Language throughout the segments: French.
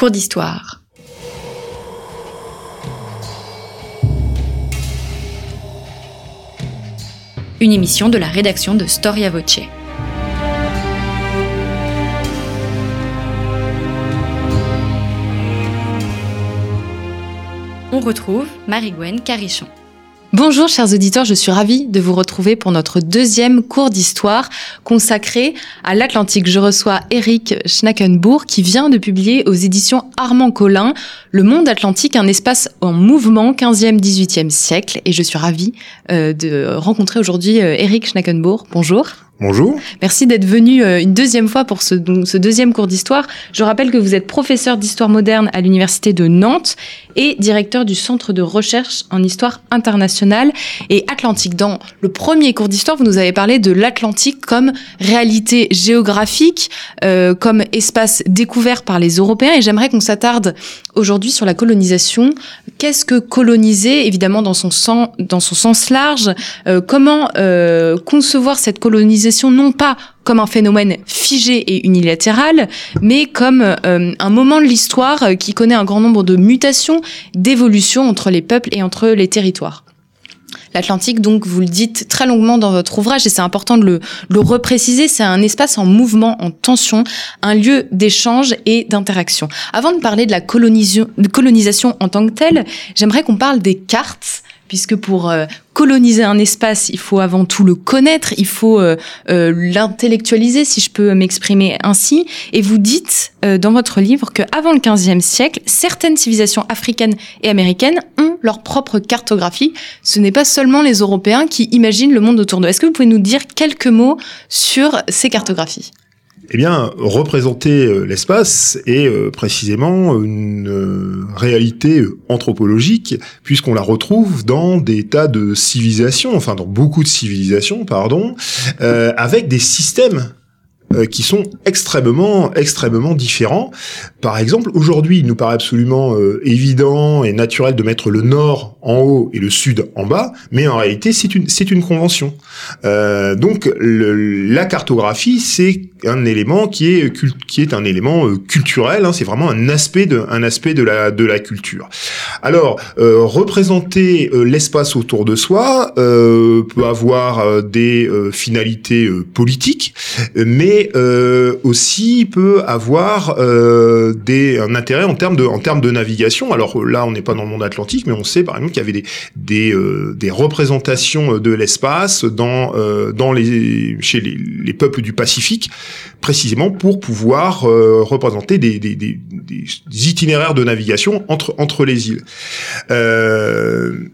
Cours d'histoire. Une émission de la rédaction de Storia Voce. On retrouve Marie-Gwen Carichon. Bonjour chers auditeurs, je suis ravie de vous retrouver pour notre deuxième cours d'histoire consacré à l'Atlantique. Je reçois Eric Schnackenbourg qui vient de publier aux éditions Armand Collin Le monde atlantique, un espace en mouvement 15e, 18e siècle. Et je suis ravie euh, de rencontrer aujourd'hui euh, Eric Schnackenbourg. Bonjour. Bonjour. Merci d'être venu euh, une deuxième fois pour ce, ce deuxième cours d'histoire. Je rappelle que vous êtes professeur d'histoire moderne à l'université de Nantes et directeur du centre de recherche en histoire internationale et atlantique. Dans le premier cours d'histoire, vous nous avez parlé de l'Atlantique comme réalité géographique, euh, comme espace découvert par les Européens et j'aimerais qu'on s'attarde aujourd'hui sur la colonisation. Qu'est-ce que coloniser, évidemment dans son, sens, dans son sens large? Euh, Comment euh, concevoir cette colonisation non pas comme un phénomène figé et unilatéral, mais comme euh, un moment de l'histoire euh, qui connaît un grand nombre de mutations, d'évolutions entre les peuples et entre les territoires. L'Atlantique, donc, vous le dites très longuement dans votre ouvrage, et c'est important de le, le repréciser, c'est un espace en mouvement, en tension, un lieu d'échange et d'interaction. Avant de parler de la colonisation en tant que telle, j'aimerais qu'on parle des cartes puisque pour euh, coloniser un espace, il faut avant tout le connaître, il faut euh, euh, l'intellectualiser, si je peux m'exprimer ainsi. Et vous dites dans votre livre qu'avant le XVe siècle, certaines civilisations africaines et américaines ont leur propre cartographie. Ce n'est pas seulement les Européens qui imaginent le monde autour d'eux. Est-ce que vous pouvez nous dire quelques mots sur ces cartographies? Eh bien, représenter euh, l'espace est euh, précisément une euh, réalité anthropologique, puisqu'on la retrouve dans des tas de civilisations, enfin dans beaucoup de civilisations, pardon, avec des systèmes euh, qui sont extrêmement, extrêmement différents. Par exemple, aujourd'hui, il nous paraît absolument euh, évident et naturel de mettre le nord en haut et le sud en bas, mais en réalité, c'est une, une convention. Euh, donc, le, la cartographie, c'est un élément qui est, qui est un élément euh, culturel. Hein, c'est vraiment un aspect de, un aspect de la, de la culture. Alors, représenter l'espace autour de soi peut avoir des finalités politiques, mais euh, aussi peut avoir euh, un intérêt en termes de, navigation. Alors là, on n'est pas dans le monde atlantique, mais on sait par exemple qu'il y avait des, euh, représentations de l'espace dans, chez les, les, peuples du Pacifique, précisément pour pouvoir représenter des, itinéraires de navigation entre, entre les îles.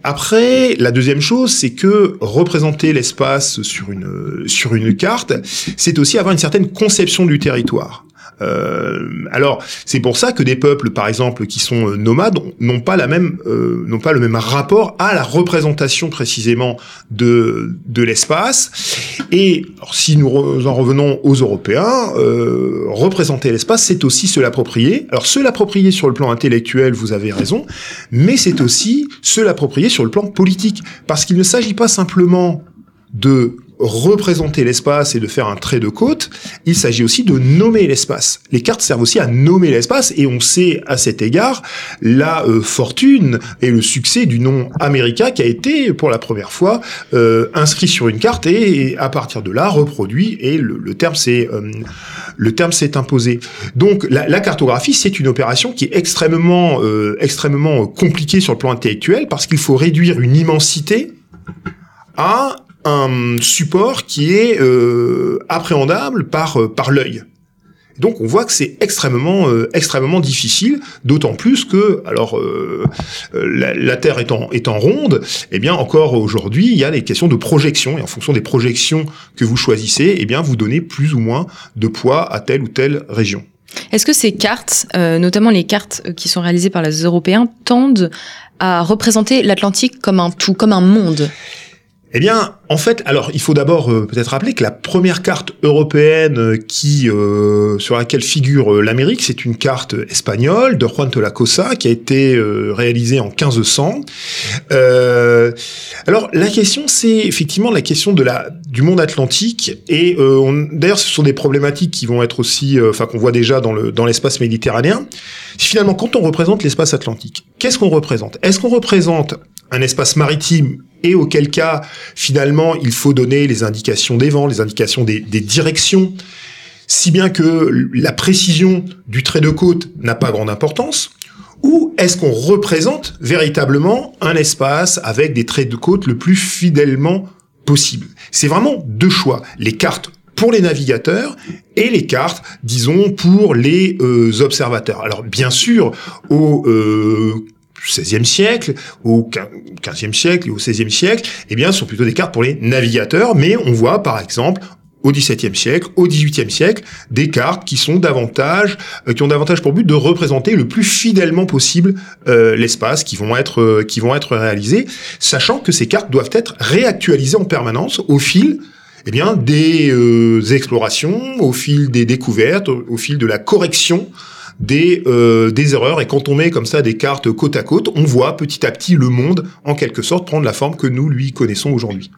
après, la deuxième chose, c'est que représenter l'espace sur une, sur une carte, c'est aussi avoir une certaine conception du territoire. Euh, alors c'est pour ça que des peuples, par exemple, qui sont euh, nomades, n'ont pas la même, euh, n'ont pas le même rapport à la représentation précisément de de l'espace. Et si nous en revenons aux Européens, représenter l'espace, c'est aussi se l'approprier. Alors se l'approprier sur le plan intellectuel, vous avez raison, mais c'est aussi se l'approprier sur le plan politique, parce qu'il ne s'agit pas simplement de représenter l'espace et de faire un trait de côte, il s'agit aussi de nommer l'espace. Les cartes servent aussi à nommer l'espace et on sait à cet égard la euh, fortune et le succès du nom America qui a été pour la première fois euh, inscrit sur une carte et, à partir de là reproduit et le, terme s'est euh, le terme s'est imposé. Donc la, la cartographie c'est une opération qui est extrêmement extrêmement compliquée sur le plan intellectuel parce qu'il faut réduire une immensité à un support qui est euh, appréhendable par euh, par l'œil. Donc on voit que c'est extrêmement euh, extrêmement difficile, d'autant plus que alors la, Terre étant étant ronde, eh bien encore aujourd'hui il y a des questions de projection et en fonction des projections que vous choisissez, eh bien vous donnez plus ou moins de poids à telle ou telle région. Est-ce que ces cartes, notamment les cartes qui sont réalisées par les Européens, tendent à représenter l'Atlantique comme un tout, comme un monde? Eh bien, en fait, alors il faut d'abord euh, peut-être rappeler que la première carte européenne euh, qui euh, sur laquelle figure l'Amérique, c'est une carte espagnole de Juan de la Cosa qui a été réalisée en 1500. alors la question, c'est effectivement la question de la du monde atlantique et d'ailleurs, ce sont des problématiques qui vont être aussi, enfin qu'on voit déjà dans le dans l'espace méditerranéen. Finalement, quand on représente l'espace atlantique, qu'est-ce qu'on représente? Est-ce qu'on représente un espace maritime et auquel cas finalement il faut donner les indications des vents, les indications des, directions, si bien que la précision du trait de côte n'a pas grande importance, ou est-ce qu'on représente véritablement un espace avec des traits de côte le plus fidèlement possible? C'est vraiment deux choix. Les cartes pour les navigateurs et les cartes, disons, pour les euh, observateurs. Alors bien sûr, au euh, 16e siècle, au 15e siècle et au 16e siècle, eh bien, sont plutôt des cartes pour les navigateurs, mais on voit, par exemple, au XVIIe siècle, au XVIIIe siècle, des cartes qui sont davantage, euh, qui ont davantage pour but de représenter le plus fidèlement possible euh, l'espace, qui vont être, euh, qui vont être réalisées, sachant que ces cartes doivent être réactualisées en permanence au fil eh bien, des explorations, au fil des découvertes, au fil de la correction des, euh, des erreurs. Et quand on met comme ça des cartes côte à côte, on voit petit à petit le monde, en quelque sorte, prendre la forme que nous lui connaissons aujourd'hui.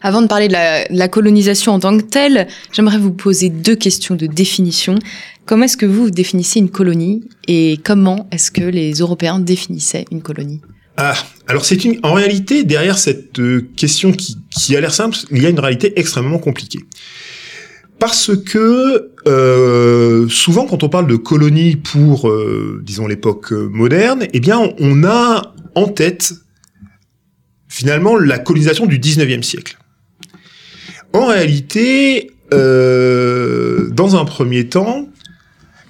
Avant de parler de la, colonisation en tant que telle, j'aimerais vous poser deux questions de définition. Comment est-ce que vous définissez une colonie et comment est-ce que les Européens définissaient une colonie? Ah, alors c'est une, en réalité, derrière cette euh, question qui, qui a l'air simple, il y a une réalité extrêmement compliquée. Parce que euh, souvent, quand on parle de colonie pour, euh, disons, l'époque moderne, eh bien, on a en tête finalement la colonisation du 19e siècle. En réalité, euh, dans un premier temps,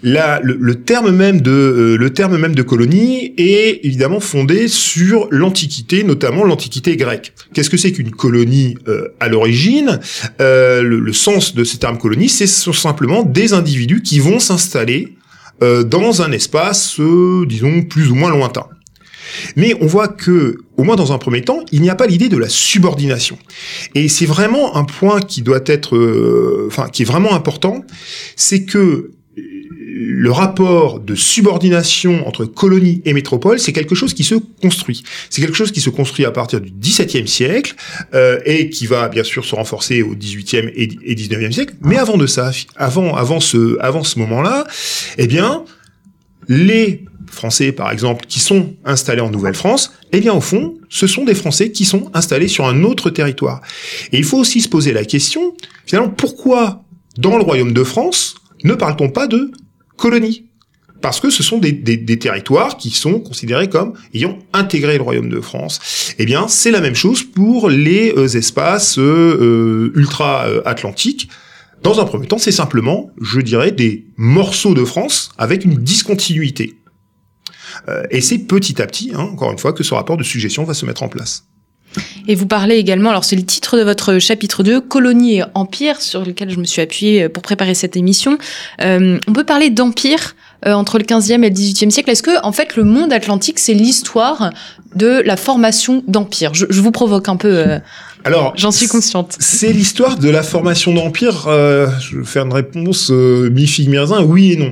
le, terme même de euh, le terme même de colonie est évidemment fondé sur l'antiquité, notamment l'antiquité grecque. Qu'est-ce que c'est qu'une colonie euh, à l'origine? Euh, le, sens de ce terme colonie, c'est simplement des individus qui vont s'installer dans un espace, disons plus ou moins lointain. Mais on voit que, au moins dans un premier temps, il n'y a pas l'idée de la subordination. Et c'est vraiment un point qui doit être, enfin, qui est vraiment important, c'est que le rapport de subordination entre colonie et métropole, c'est quelque chose qui se construit. C'est quelque chose qui se construit à partir du XVIIe siècle euh, et qui va bien sûr se renforcer au XVIIIe et, et XIXe siècle. Mais avant de ça, avant, avant ce, avant ce moment-là, eh bien, les Français, par exemple, qui sont installés en Nouvelle-France, eh bien, au fond, ce sont des Français qui sont installés sur un autre territoire. Et il faut aussi se poser la question, finalement, pourquoi, dans le Royaume de France, ne parle-t-on pas de colonies. Parce que ce sont des, territoires qui sont considérés comme ayant intégré le royaume de France. Eh bien, c'est la même chose pour les euh, espaces euh, euh, ultra-atlantiques. Dans un premier temps, c'est simplement, je dirais, des morceaux de France avec une discontinuité. et c'est petit à petit, hein, encore une fois, que ce rapport de suggestion va se mettre en place. Et vous parlez également, alors c'est le titre de votre chapitre 2, Colonie et Empire, sur lequel je me suis appuyée pour préparer cette émission. Euh, on peut parler d'empire euh, entre le 15e et le 18e siècle. Est-ce que, en fait, le monde atlantique, c'est l'histoire de la formation d'empire je, je, vous provoque un peu. Euh, alors, j'en suis consciente. C'est l'histoire de la formation d'empire. Euh, je vais faire une réponse euh, mi figue mi oui et non,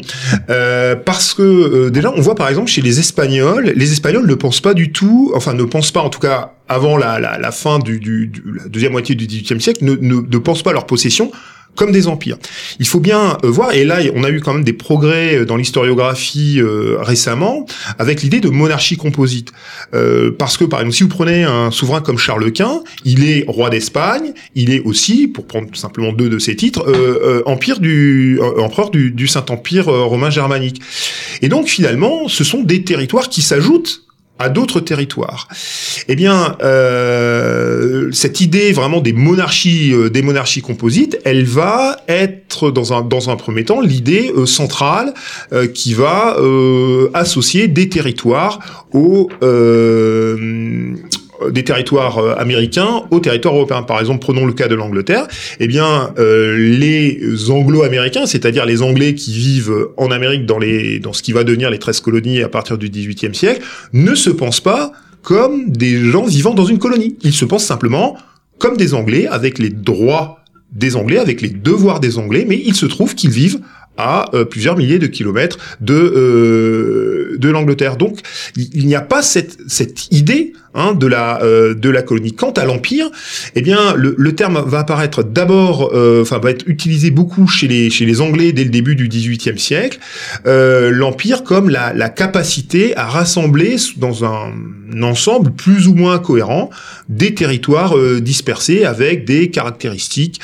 euh, parce que déjà, on voit par exemple chez les Espagnols, les Espagnols ne pensent pas du tout, enfin ne pensent pas en tout cas avant la, la, la fin du, du, du, la deuxième moitié du 18e siècle, ne, ne, ne pensent pas à leur possession comme des empires. Il faut bien euh, voir, et là on a eu quand même des progrès euh, dans l'historiographie euh, récemment, avec l'idée de monarchie composite. parce que par exemple, si vous prenez un souverain comme Charles Quint, il est roi d'Espagne, il est aussi, pour prendre simplement deux de ses titres, empire du empereur du, du Saint-Empire romain germanique. Et donc finalement, ce sont des territoires qui s'ajoutent à d'autres territoires. Eh bien, euh, cette idée vraiment des monarchies, euh, des monarchies composites, elle va être dans un dans un premier temps l'idée euh, centrale euh, qui va associer des territoires aux euh, des territoires euh, américains aux territoires européens. Par exemple, prenons le cas de l'Angleterre. Eh bien, euh, les Anglo-américains, c'est-à-dire les Anglais qui vivent en Amérique dans les dans ce qui va devenir les 13 colonies à partir du XVIIIe siècle, ne se pensent pas comme des gens vivant dans une colonie. Ils se pensent simplement comme des Anglais, avec les droits des Anglais, avec les devoirs des Anglais, mais il se trouve qu'ils vivent à euh, plusieurs milliers de kilomètres de euh, de l'Angleterre. Donc il, n'y a pas cette cette idée hein, de la euh, de la colonie. Quant à l'empire, eh bien le, le terme va apparaître d'abord, enfin va être utilisé beaucoup chez les chez les Anglais dès le début du XVIIIe siècle. l'empire comme la la capacité à rassembler dans un ensemble plus ou moins cohérent des territoires dispersés avec des caractéristiques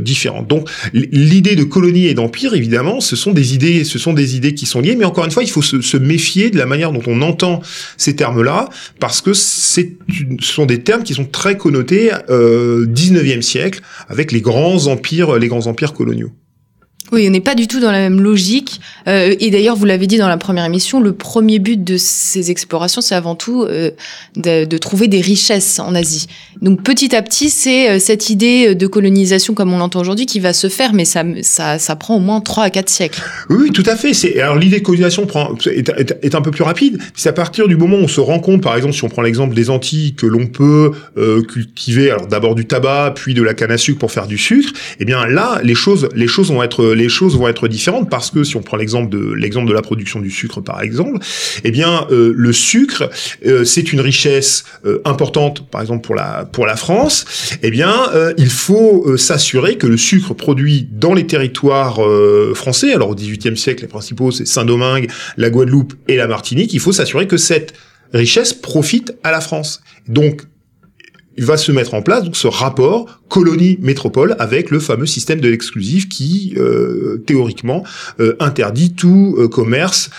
différentes. Donc l'idée de colonie et d'empire évidemment ce sont des idées, ce sont des idées qui sont liées, mais encore une fois, il faut se, méfier de la manière dont on entend ces termes-là, parce que c'est, ce sont des termes qui sont très connotés euh, 19e siècle, avec les grands empires, les grands empires coloniaux. Oui, on n'est pas du tout dans la même logique. Euh, et d'ailleurs, vous l'avez dit dans la première émission, le premier but de ces explorations, c'est avant tout euh, de, trouver des richesses en Asie. Donc petit à petit, c'est euh, cette idée de colonisation comme on l'entend aujourd'hui qui va se faire, mais ça, prend au moins 3 à 4 siècles. Oui, tout à fait. Alors l'idée de colonisation est, un peu plus rapide. C'est à partir du moment où on se rend compte, par exemple, si on prend l'exemple des Antilles, que l'on peut cultiver d'abord du tabac, puis de la canne à sucre pour faire du sucre. Eh bien là, les choses, les choses vont être les choses vont être différentes parce que si on prend l'exemple de l'exemple de la production du sucre par exemple, eh bien euh, le sucre euh, c'est une richesse euh, importante par exemple pour la pour la France. Eh bien il faut s'assurer que le sucre produit dans les territoires français, alors au XVIIIe siècle les principaux c'est Saint-Domingue, la Guadeloupe et la Martinique, il faut s'assurer que cette richesse profite à la France. Donc va se mettre en place donc ce rapport colonie-métropole avec le fameux système de l'exclusif qui euh, théoriquement euh, interdit tout euh, commerce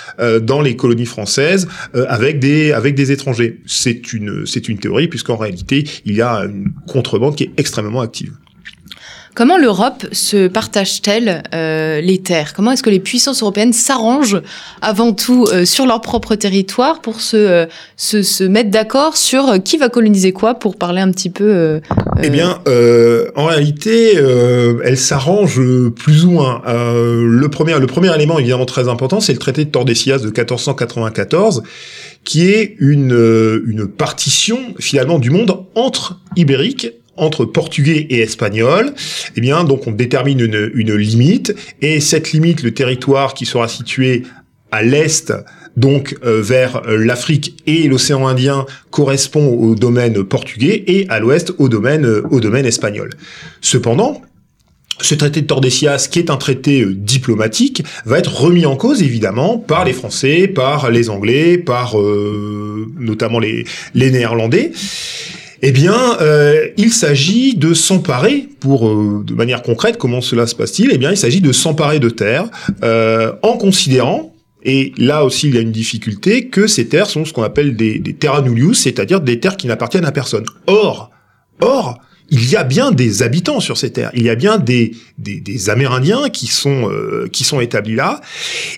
dans les colonies françaises avec des avec des étrangers. C'est une c'est une théorie puisqu'en réalité il y a une contrebande qui est extrêmement active. Comment l'Europe se partage-t-elle euh, les terres? Comment est-ce que les puissances européennes s'arrangent avant tout euh, sur leur propre territoire pour se, euh, mettre d'accord sur qui va coloniser quoi pour parler un petit peu Eh bien, en réalité, elles s'arrangent plus ou moins. le, premier, le premier élément évidemment très important, c'est le traité de Tordesillas de 1494 qui est une, partition finalement du monde entre ibériques entre portugais et espagnol, eh bien, donc on détermine une, une limite, et cette limite, le territoire qui sera situé à l'est, donc euh, vers euh, l'Afrique et l'océan Indien, correspond au domaine portugais, et à l'ouest au domaine, euh, au domaine espagnol. Cependant, ce traité de Tordesillas, qui est un traité diplomatique, va être remis en cause évidemment par les Français, par les Anglais, par notamment les, les Néerlandais. Eh bien, euh, il s'agit de s'emparer, pour euh, de manière concrète, comment cela se passe-t-il? Eh bien, il s'agit de s'emparer de terres euh, en considérant et là aussi, il y a une difficulté que ces terres sont ce qu'on appelle des, des terra nullius, c'est-à-dire des terres qui n'appartiennent à personne. Or, or, il y a bien des habitants sur ces terres. Il y a bien des, des, des Amérindiens qui sont qui sont établis là,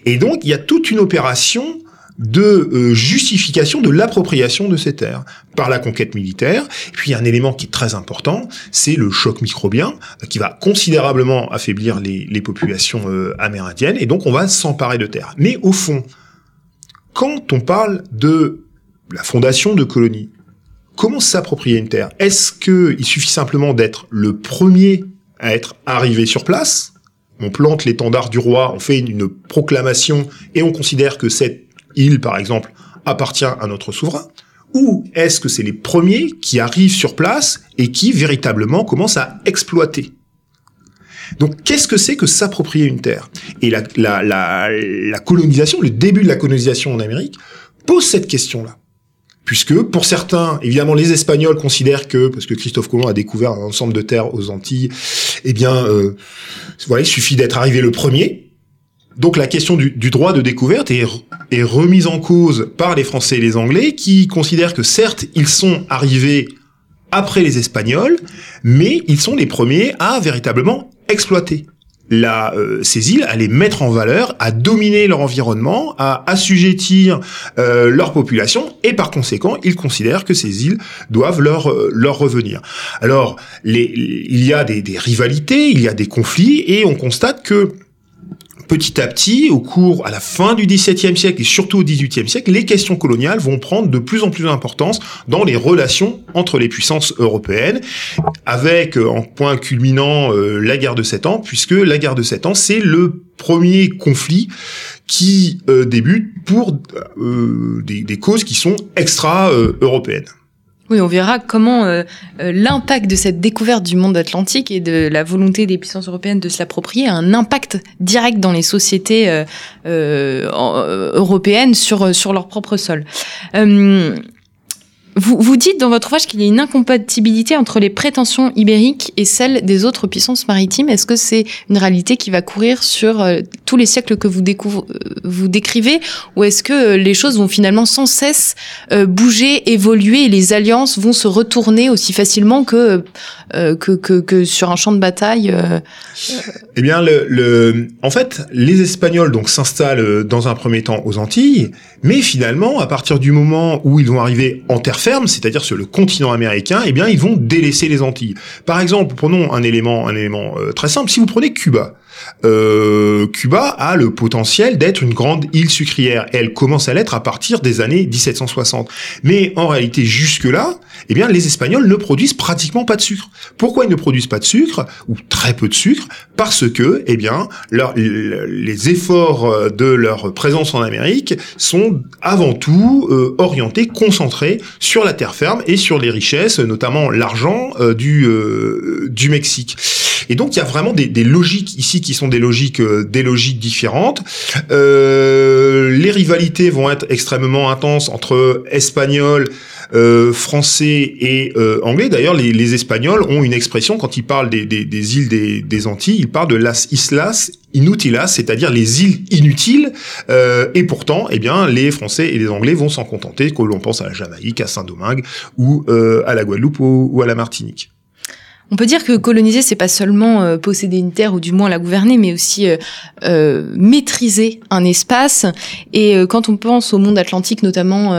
et donc il y a toute une opération de euh, justification de l'appropriation de ces terres par la conquête militaire. Et puis un élément qui est très important, c'est le choc microbien euh, qui va considérablement affaiblir les, les populations euh, amérindiennes et donc on va s'emparer de terres. Mais au fond, quand on parle de la fondation de colonies, comment s'approprier une terre? Est-ce qu'il suffit simplement d'être le premier à être arrivé sur place? On plante l'étendard du roi, on fait une proclamation et on considère que cette il, par exemple, appartient à notre souverain. Ou est-ce que c'est les premiers qui arrivent sur place et qui véritablement commencent à exploiter? Donc, qu'est-ce que c'est que s'approprier une terre? Et la, la, colonisation, le début de la colonisation en Amérique, pose cette question-là. Puisque, pour certains, évidemment, les Espagnols considèrent que, parce que Christophe Colomb a découvert un ensemble de terres aux Antilles, eh bien, euh, voilà, il suffit d'être arrivé le premier, donc la question du, droit de découverte est, est, remise en cause par les Français et les Anglais qui considèrent que certes ils sont arrivés après les Espagnols, mais ils sont les premiers à véritablement exploiter la, euh, ces îles, à les mettre en valeur, à dominer leur environnement, à assujettir euh, leur population, et par conséquent, ils considèrent que ces îles doivent leur, euh, leur revenir. Alors, les, il y a des, des rivalités, il y a des conflits, et on constate que petit à petit, au cours, à la fin du XVIIe siècle et surtout au XVIIIe siècle, les questions coloniales vont prendre de plus en plus d'importance dans les relations entre les puissances européennes, avec euh, en point culminant euh, la guerre de Sept Ans, puisque la guerre de Sept Ans, c'est le premier conflit qui euh, débute pour des, des, causes qui sont extra-européennes. Oui, on verra comment euh, euh, l'impact de cette découverte du monde atlantique et de la volonté des puissances européennes de se l'approprier a un impact direct dans les sociétés euh, européennes sur sur leur propre sol. Vous, vous dites dans votre ouvrage qu'il y a une incompatibilité entre les prétentions ibériques et celles des autres puissances maritimes. Est-ce que c'est une réalité qui va courir sur euh, tous les siècles que vous, euh, vous décrivez? Ou est-ce que euh, les choses vont finalement sans cesse bouger, évoluer et les alliances vont se retourner aussi facilement que, que, que, que, sur un champ de bataille Eh bien, le, le, en fait, les Espagnols donc s'installent dans un premier temps aux Antilles, mais finalement, à partir du moment où ils vont arriver en terre ferme, c'est-à-dire sur le continent américain, eh bien, ils vont délaisser les Antilles. Par exemple, prenons un élément, un élément euh, très simple. Si vous prenez Cuba, euh, Cuba a le potentiel d'être une grande île sucrière. elle commence à l'être à partir des années 1760. Mais en réalité, jusque-là, eh bien, les Espagnols ne produisent pratiquement pas de sucre. Pourquoi ils ne produisent pas de sucre ou très peu de sucre? Parce que, eh bien, les efforts euh, de leur présence en Amérique sont avant tout euh, orientés, concentrés sur la terre ferme et sur les richesses, notamment l'argent euh, du du Mexique. Et donc, il y a vraiment des, logiques ici qui sont des logiques des logiques différentes. les rivalités vont être extrêmement intenses entre Espagnols euh, français et euh, anglais. D'ailleurs, les, les, Espagnols ont une expression quand ils parlent des, des, des îles des, des, Antilles, ils parlent de las islas inutilas, c'est-à-dire les îles inutiles. Euh, et pourtant, eh bien, les Français et les Anglais vont s'en contenter, que l'on pense à la Jamaïque, à Saint-Domingue ou euh, à la Guadeloupe ou à la Martinique. On peut dire que coloniser, c'est pas seulement euh, posséder une terre ou du moins la gouverner, mais aussi euh, euh maîtriser un espace. Et quand on pense au monde atlantique, notamment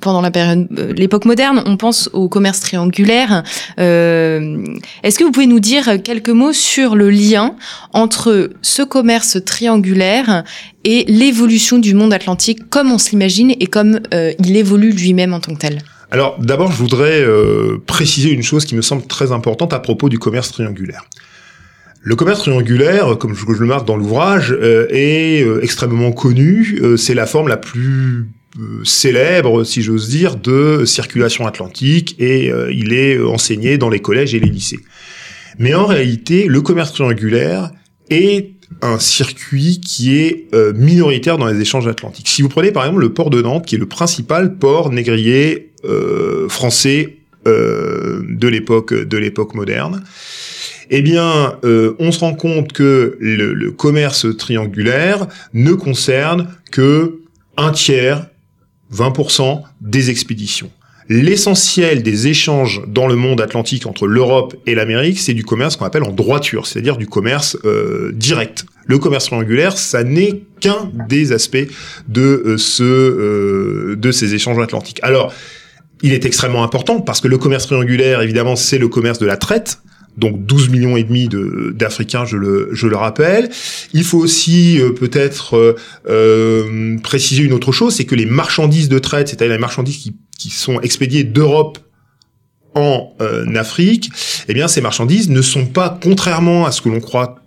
pendant la période, l'époque moderne, on pense au commerce triangulaire. Est-ce que vous pouvez nous dire quelques mots sur le lien entre ce commerce triangulaire et l'évolution du monde atlantique, comme on s'imagine et comme il évolue lui-même en tant que tel? Alors d'abord, je voudrais euh, préciser une chose qui me semble très importante à propos du commerce triangulaire. Le commerce triangulaire, comme je, le marque dans l'ouvrage, euh, est euh, extrêmement connu. c'est la forme la plus célèbre, si j'ose dire, de circulation atlantique et il est enseigné dans les collèges et les lycées. Mais en réalité, le commerce triangulaire est un circuit qui est minoritaire dans les échanges atlantiques. Si vous prenez par exemple le port de Nantes, qui est le principal port négrier français euh, de l'époque de l'époque moderne, eh bien, euh, on se rend compte que le, commerce triangulaire ne concerne que un tiers, 20% des expéditions. L'essentiel des échanges dans le monde atlantique entre l'Europe et l'Amérique, c'est du commerce qu'on appelle en droiture, c'est-à-dire du commerce euh, direct. Le commerce triangulaire, ça n'est qu'un des aspects de ce euh, de ces échanges atlantiques. Alors, il est extrêmement important parce que le commerce triangulaire, évidemment, c'est le commerce de la traite. Donc 12 millions et demi d'Africains, je le, je le rappelle. Il faut aussi euh, peut-être euh, euh, préciser une autre chose, c'est que les marchandises de traite, c'est-à-dire les marchandises qui, qui sont expédiées d'Europe en Afrique, eh bien ces marchandises ne sont pas, contrairement à ce que l'on croit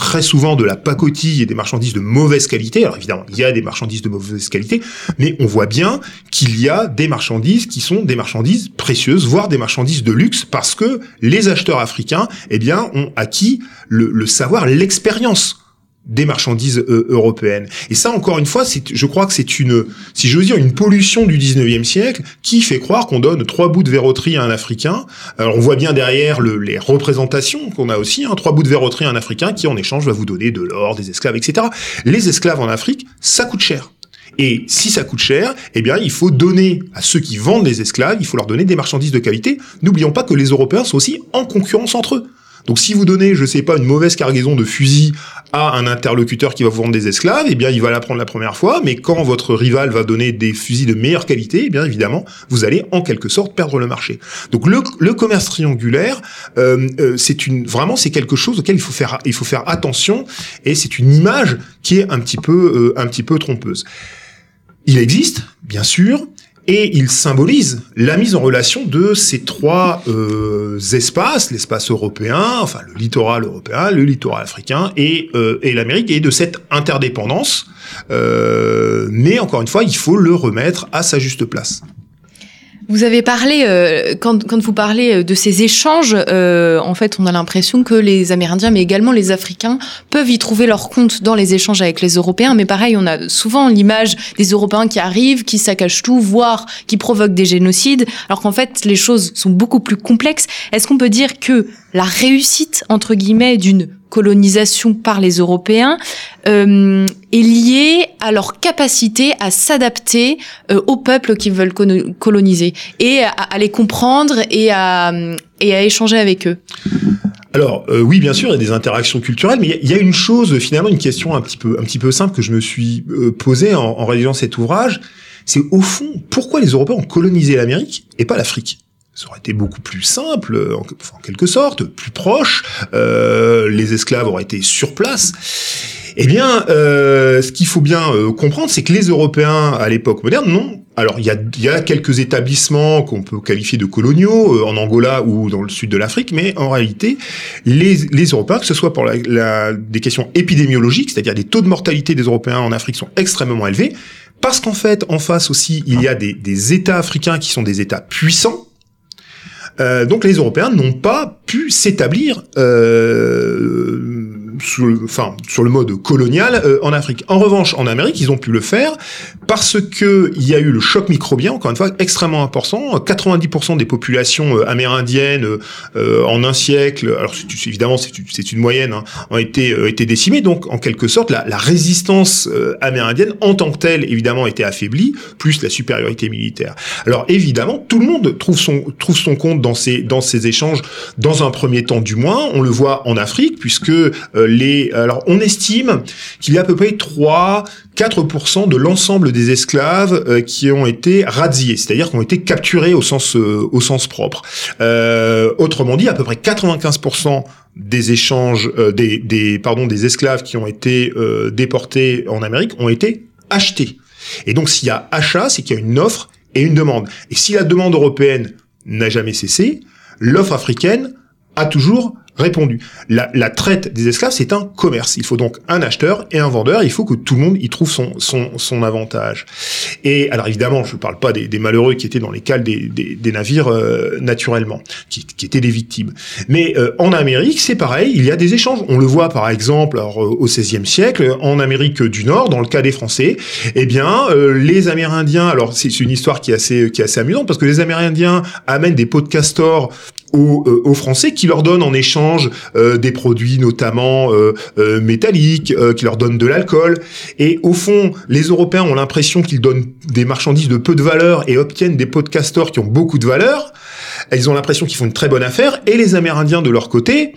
très souvent de la pacotille et des marchandises de mauvaise qualité. Alors évidemment, il y a des marchandises de mauvaise qualité, mais on voit bien qu'il y a des marchandises qui sont des marchandises précieuses, voire des marchandises de luxe, parce que les acheteurs africains, eh bien, ont acquis le, le savoir, l'expérience des marchandises euh, européennes. Et ça, encore une fois, c'est, je crois que c'est une, si veux dire, une pollution du 19e siècle qui fait croire qu'on donne trois bouts de verroterie à un Africain. Alors, on voit bien derrière le, les représentations qu'on a aussi, hein, trois bouts de verroterie à un Africain qui, en échange, va vous donner de l'or, des esclaves, etc. Les esclaves en Afrique, ça coûte cher. Et si ça coûte cher, eh bien, il faut donner à ceux qui vendent les esclaves, il faut leur donner des marchandises de qualité. N'oublions pas que les Européens sont aussi en concurrence entre eux. Donc si vous donnez, je sais pas, une mauvaise cargaison de fusils à un interlocuteur qui va vous vendre des esclaves, eh bien il va la prendre la première fois, mais quand votre rival va donner des fusils de meilleure qualité, eh bien évidemment vous allez en quelque sorte perdre le marché. Donc le, le commerce triangulaire, euh, euh, c'est une vraiment c'est quelque chose auquel il faut faire il faut faire attention et c'est une image qui est un petit peu euh, un petit peu trompeuse. Il existe, bien sûr, et il symbolise la mise en relation de ces trois euh, espaces, l'espace européen, enfin le littoral européen, le littoral africain et, euh, l'Amérique, et de cette interdépendance. Euh, mais encore une fois, il faut le remettre à sa juste place. Vous avez parlé, euh, quand, quand, vous parlez de ces échanges, euh, en fait, on a l'impression que les Amérindiens, mais également les Africains, peuvent y trouver leur compte dans les échanges avec les Européens. Mais pareil, on a souvent l'image des Européens qui arrivent, qui saccagent tout, voire qui provoquent des génocides, alors qu'en fait, les choses sont beaucoup plus complexes. Est-ce qu'on peut dire que la réussite, entre guillemets, d'une colonisation par les Européens euh, est liée à leur capacité à s'adapter euh, aux peuples qu'ils veulent coloniser et à, les comprendre et à, échanger avec eux. Alors euh, oui, bien sûr, il y a des interactions culturelles, mais il y, a une chose, finalement, une question un petit peu, un petit peu simple que je me suis euh, posée en, en réalisant cet ouvrage, c'est au fond pourquoi les Européens ont colonisé l'Amérique et pas l'Afrique? Ça aurait été beaucoup plus simple, en, en quelque sorte, plus proche. Euh, les esclaves auraient été sur place. Eh bien, euh, ce qu'il faut bien euh, comprendre, c'est que les Européens à l'époque moderne, non. Alors, il y a, y a, quelques établissements qu'on peut qualifier de coloniaux euh, en Angola ou dans le sud de l'Afrique, mais en réalité, les, les Européens, que ce soit pour la, la, des questions épidémiologiques, c'est-à-dire les taux de mortalité des Européens en Afrique sont extrêmement élevés, parce qu'en fait, en face aussi, il y a des, des États africains qui sont des États puissants, euh, donc les Européens n'ont pas pu s'établir euh, sur, le, mode colonial euh, en Afrique. En revanche, en Amérique, ils ont pu le faire parce que il y a eu le choc microbien, encore une fois, extrêmement important. 90% des populations euh, amérindiennes euh, en un siècle, alors évidemment c'est, une moyenne, hein, ont été, été décimées. Donc, en quelque sorte, la, la résistance amérindienne en tant que telle, évidemment, était affaiblie, plus la supériorité militaire. Alors, évidemment, tout le monde trouve son, trouve son compte dans ces, dans ces échanges, dans un premier temps du moins. On le voit en Afrique, puisque alors on estime qu'il y a à peu près 3 4% de l'ensemble des esclaves euh, qui ont été razziés, c'est-à-dire qui ont été capturés au sens euh, au sens propre. Euh, autrement dit, à peu près 95% des échanges des, des pardon des esclaves qui ont été déportés en Amérique ont été achetés. Et donc s'il y a achat, c'est qu'il y a une offre et une demande. Et si la demande européenne n'a jamais cessé, l'offre africaine a toujours répondu. La, traite des esclaves, c'est un commerce. Il faut donc un acheteur et un vendeur. Il faut que tout le monde y trouve son, son, son avantage. Et alors évidemment, je ne parle pas des, malheureux qui étaient dans les cales des, des, navires euh, naturellement, qui, qui, étaient des victimes. Mais euh, en Amérique, c'est pareil. Il y a des échanges. On le voit par exemple alors, euh, au XVIe siècle, en Amérique du Nord, dans le cas des Français. Eh bien, euh, les Amérindiens. Alors c'est une histoire qui est assez qui est assez amusante parce que les Amérindiens amènent des pots de castor aux, euh, aux, Français qui leur donnent en échange euh, des produits notamment euh, euh métalliques, euh, qui leur donnent de l'alcool. Et au fond, les Européens ont l'impression qu'ils donnent des marchandises de peu de valeur et obtiennent des pots de castor qui ont beaucoup de valeur. Ils ont l'impression qu'ils font une très bonne affaire. Et les Amérindiens, de leur côté,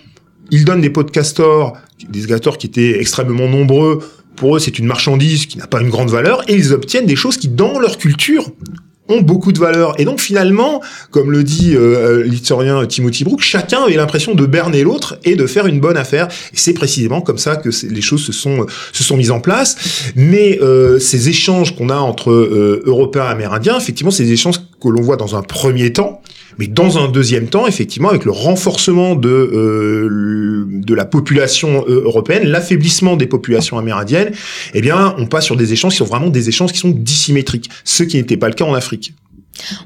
ils donnent des pots de castor, des castors qui étaient extrêmement nombreux. Pour eux, c'est une marchandise qui n'a pas une grande valeur. Et ils obtiennent des choses qui, dans leur culture, ont beaucoup de valeur. Et donc finalement, comme le dit euh, l'historien Timothy Brook, chacun avait l'impression de berner l'autre et de faire une bonne affaire. Et c'est précisément comme ça que les choses se sont se sont mises en place. Mais euh, ces échanges qu'on a entre euh, Européens et Amérindiens, effectivement, des échanges que l'on voit dans un premier temps. Mais dans un deuxième temps, effectivement, avec le renforcement de, euh, de la population euh, européenne, l'affaiblissement des populations amérindiennes, eh bien, on passe sur des échanges qui sont vraiment des échanges qui sont dissymétriques, ce qui n'était pas le cas en Afrique.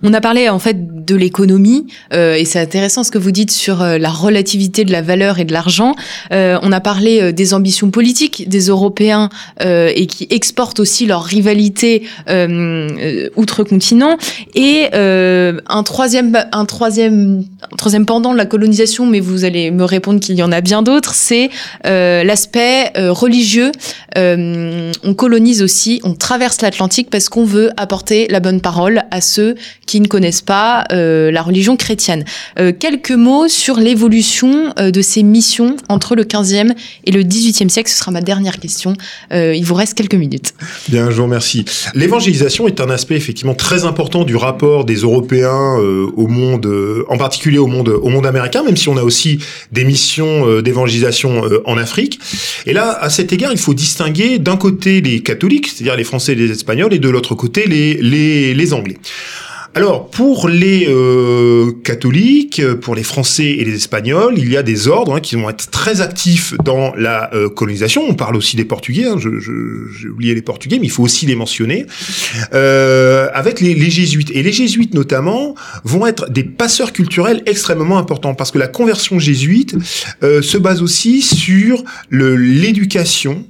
On a parlé en fait de l'économie euh, et c'est intéressant ce que vous dites sur euh, la relativité de la valeur et de l'argent. Euh, on a parlé euh, des ambitions politiques des Européens euh, et qui exportent aussi leur rivalité outre-continent. Et un troisième, un troisième troisième pendant de la colonisation, mais vous allez me répondre qu'il y en a bien d'autres, c'est euh, l'aspect euh, religieux. Euh, on colonise aussi, on traverse l'Atlantique parce qu'on veut apporter la bonne parole à ceux qui ne connaissent pas la religion chrétienne. Quelques mots sur l'évolution de ces missions entre le 15e et le 18e siècle. Ce sera ma dernière question. Il vous reste quelques minutes. Bien, je vous remercie. L'évangélisation est un aspect effectivement très important du rapport des Européens au monde, en particulier au monde, au monde américain, même si on a aussi des missions euh, d'évangélisation euh, en Afrique. Et là, à cet égard, il faut distinguer d'un côté les catholiques, c'est-à-dire les Français et les Espagnols, et de l'autre côté les, les, les Anglais. Alors, pour les euh, catholiques, pour les Français et les Espagnols, il y a des ordres hein, qui vont être très actifs dans la euh, colonisation. On parle aussi des Portugais. Hein, je, je, j'ai oublié les Portugais, mais il faut aussi les mentionner. Euh, avec les, les Jésuites et les Jésuites notamment vont être des passeurs culturels extrêmement importants parce que la conversion jésuite euh, se base aussi sur l'éducation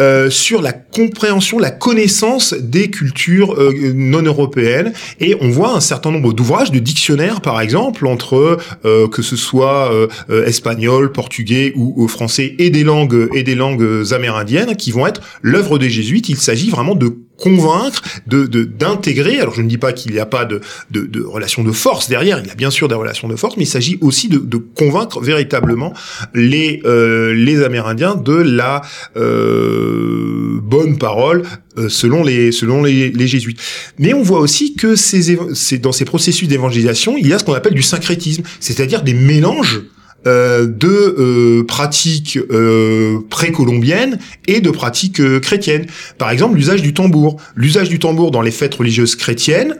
euh, sur la compréhension, la connaissance des cultures euh, non européennes. Et on voit un certain nombre d'ouvrages, de dictionnaires par exemple, entre euh, que ce soit euh, espagnol, portugais ou, ou français, et des langues et des langues amérindiennes, qui vont être l'œuvre des jésuites. Il s'agit vraiment de convaincre, d'intégrer. Alors je ne dis pas qu'il n'y a pas de, de, de relation de force derrière. Il y a bien sûr des relations de force, mais il s'agit aussi de, convaincre véritablement les euh, les Amérindiens de la euh, bonne parole euh, selon les jésuites. Mais on voit aussi que ces dans ces processus d'évangélisation, il y a ce qu'on appelle du syncrétisme, c'est-à-dire des mélanges euh, de euh, pratiques euh, précolombiennes et de pratiques euh, chrétiennes. Par exemple, l'usage du tambour. L'usage du tambour dans les fêtes religieuses chrétiennes,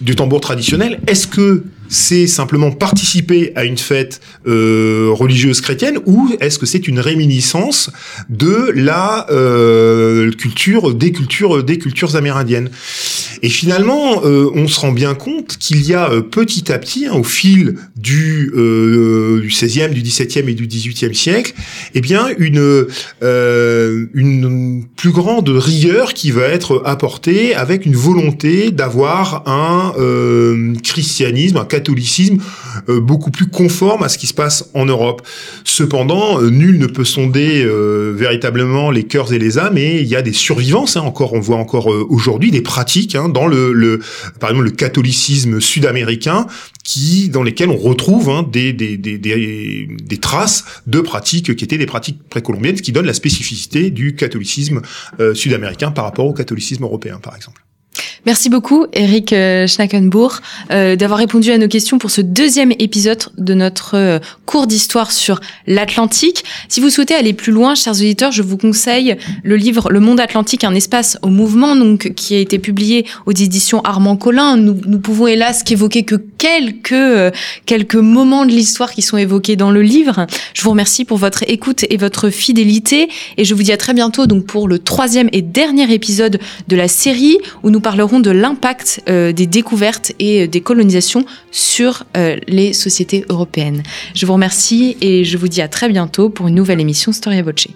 du tambour traditionnel, est-ce que c'est simplement participer à une fête euh, religieuse chrétienne ou est-ce que c'est une réminiscence de la euh, culture des cultures des cultures amérindiennes? Et finalement, euh, on se rend bien compte qu'il y a euh, petit à petit, hein, au fil du, euh, du 16e, du 17e et du 18e siècle, eh bien une euh, une plus grande rigueur qui va être apportée avec une volonté d'avoir un christianisme, un euh, beaucoup plus conforme à ce qui se passe en Europe. Cependant, euh, nul ne peut sonder euh, véritablement les cœurs et les âmes, et il y a des survivances. Hein, encore, on voit encore aujourd'hui des pratiques hein, dans le, le, par exemple, le catholicisme sud-américain, qui dans lesquels on retrouve hein, des, des, des, des, des traces de pratiques qui étaient des pratiques précolombiennes, ce qui donne la spécificité du catholicisme euh, sud-américain par rapport au catholicisme européen, par exemple. Merci beaucoup, Eric euh, Schnackenbourg, euh, d'avoir répondu à nos questions pour ce deuxième épisode de notre euh, cours d'histoire sur l'Atlantique. Si vous souhaitez aller plus loin, chers auditeurs, je vous conseille le livre Le Monde Atlantique, un espace au mouvement, donc qui a été publié aux éditions Armand Collin. Nous, nous pouvons hélas qu'évoquer que quelques quelques moments de l'histoire qui sont évoqués dans le livre. Je vous remercie pour votre écoute et votre fidélité, et je vous dis à très bientôt donc pour le troisième et dernier épisode de la série où nous parlerons de l'impact euh, des découvertes et des colonisations sur euh, les sociétés européennes. Je vous remercie et je vous dis à très bientôt pour une nouvelle émission Storia Voce.